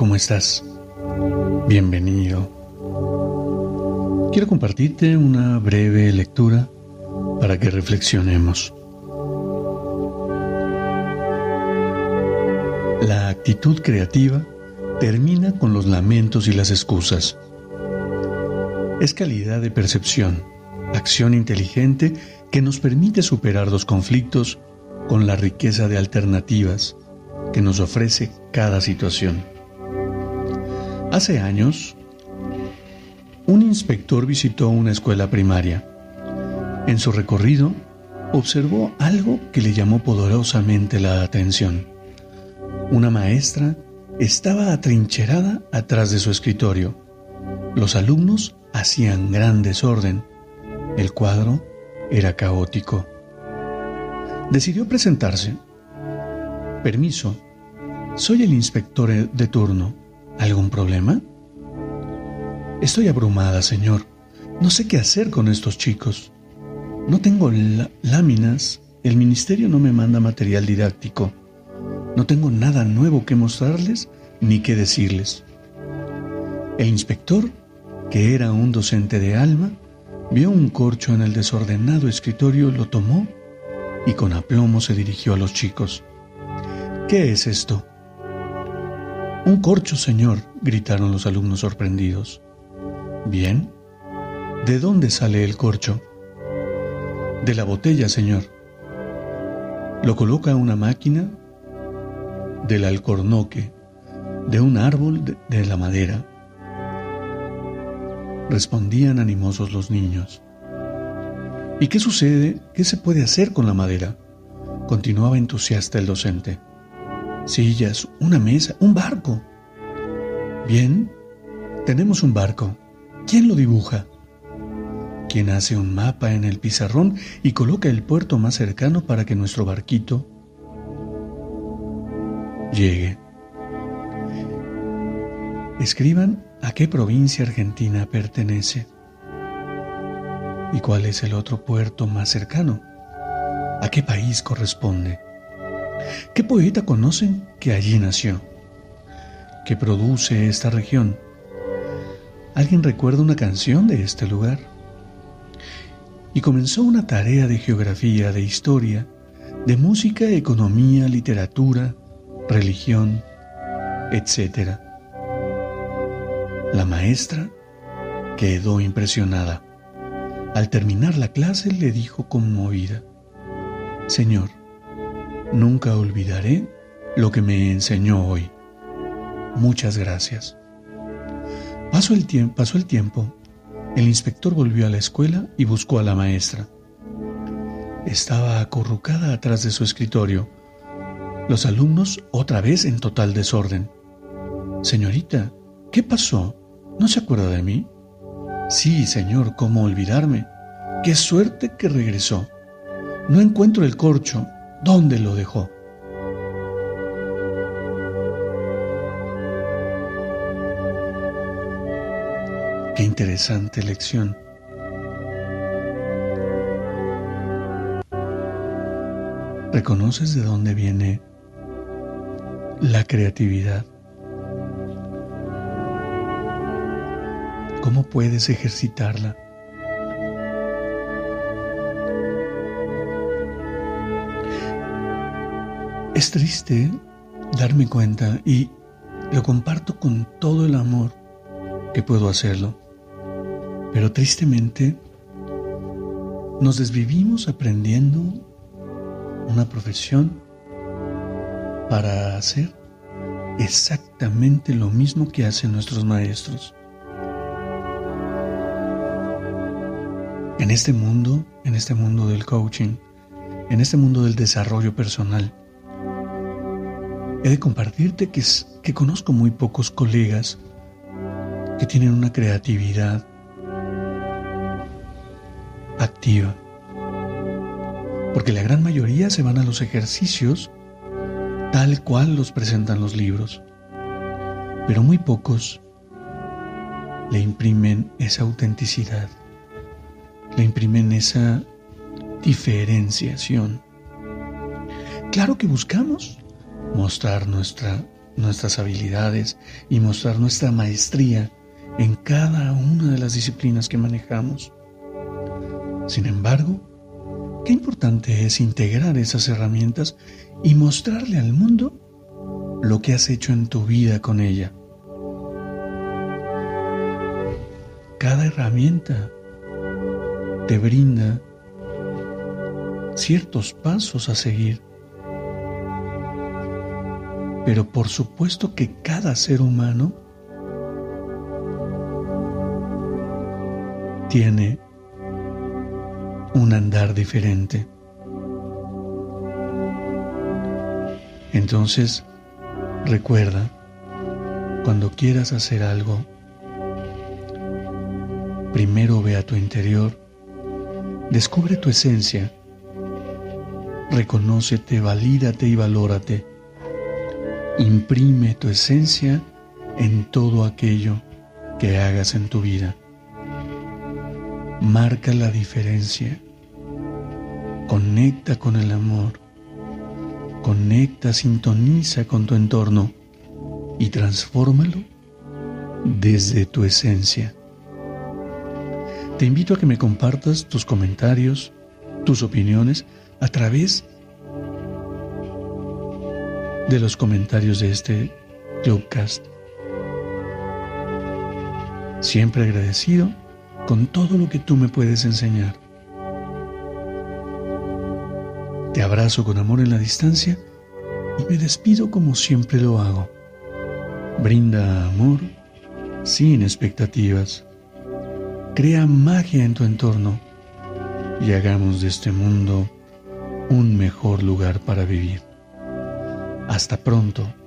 ¿Cómo estás? Bienvenido. Quiero compartirte una breve lectura para que reflexionemos. La actitud creativa termina con los lamentos y las excusas. Es calidad de percepción, acción inteligente que nos permite superar los conflictos con la riqueza de alternativas que nos ofrece cada situación. Hace años, un inspector visitó una escuela primaria. En su recorrido, observó algo que le llamó poderosamente la atención. Una maestra estaba atrincherada atrás de su escritorio. Los alumnos hacían gran desorden. El cuadro era caótico. Decidió presentarse. Permiso, soy el inspector de turno. ¿Algún problema? Estoy abrumada, señor. No sé qué hacer con estos chicos. No tengo láminas. El ministerio no me manda material didáctico. No tengo nada nuevo que mostrarles ni que decirles. El inspector, que era un docente de alma, vio un corcho en el desordenado escritorio, lo tomó y con aplomo se dirigió a los chicos. ¿Qué es esto? Un corcho, señor, gritaron los alumnos sorprendidos. Bien. ¿De dónde sale el corcho? De la botella, señor. Lo coloca una máquina del alcornoque, de un árbol de, la madera. Respondían animosos los niños. ¿Y qué sucede? ¿Qué se puede hacer con la madera? Continuaba entusiasta el docente sillas, una mesa, un barco. Bien, tenemos un barco. ¿Quién lo dibuja? ¿Quién hace un mapa en el pizarrón y coloca el puerto más cercano para que nuestro barquito llegue? Escriban a qué provincia argentina pertenece y cuál es el otro puerto más cercano, a qué país corresponde. ¿Qué poeta conocen que allí nació? ¿Qué produce esta región? ¿Alguien recuerda una canción de este lugar? Y comenzó una tarea de geografía, de historia, de música, economía, literatura, religión, etc. La maestra quedó impresionada. Al terminar la clase le dijo conmovida, Señor, Nunca olvidaré lo que me enseñó hoy. Muchas gracias. Pasó el, tiempo, pasó el tiempo. El inspector volvió a la escuela y buscó a la maestra. Estaba acurrucada atrás de su escritorio. Los alumnos otra vez en total desorden. Señorita, ¿qué pasó? ¿No se acuerda de mí? Sí, señor, ¿cómo olvidarme? Qué suerte que regresó. No encuentro el corcho ¿Dónde lo dejó? Qué interesante lección. ¿Reconoces de dónde viene la creatividad? ¿Cómo puedes ejercitarla? Es triste darme cuenta y lo comparto con todo el amor que puedo hacerlo. Pero tristemente nos desvivimos aprendiendo una profesión para hacer exactamente lo mismo que hacen nuestros maestros. En este mundo, en este mundo del coaching, en este mundo del desarrollo personal, he de compartirte que, que conozco muy pocos colegas que tienen una creatividad activa. Porque la gran mayoría se van a los ejercicios tal cual los presentan los libros. Pero muy pocos le imprimen esa autenticidad, le imprimen esa diferenciación. Claro que buscamos mostrar nuestra, nuestras habilidades y mostrar nuestra maestría en cada una de las disciplinas que manejamos. Sin embargo, qué importante es integrar esas herramientas y mostrarle al mundo lo que has hecho en tu vida con ella. Cada herramienta te brinda ciertos pasos a seguir. Pero por supuesto que cada ser humano tiene un andar diferente. Entonces, recuerda, cuando quieras hacer algo, primero ve a tu interior, descubre tu esencia, reconócete, valídate y valórate. Imprime tu esencia en todo aquello que hagas en tu vida. Marca la diferencia. Conecta con el amor. Conecta, sintoniza con tu entorno y transfórmalo desde tu esencia. Te invito a que me compartas tus comentarios, tus opiniones a través de los comentarios de este Clubcast. Siempre agradecido con todo lo que tú me puedes enseñar. Te abrazo con amor en la distancia y me despido como siempre lo hago. Brinda amor sin expectativas. Crea magia en tu entorno y hagamos de este mundo un mejor lugar para vivir. Hasta pronto.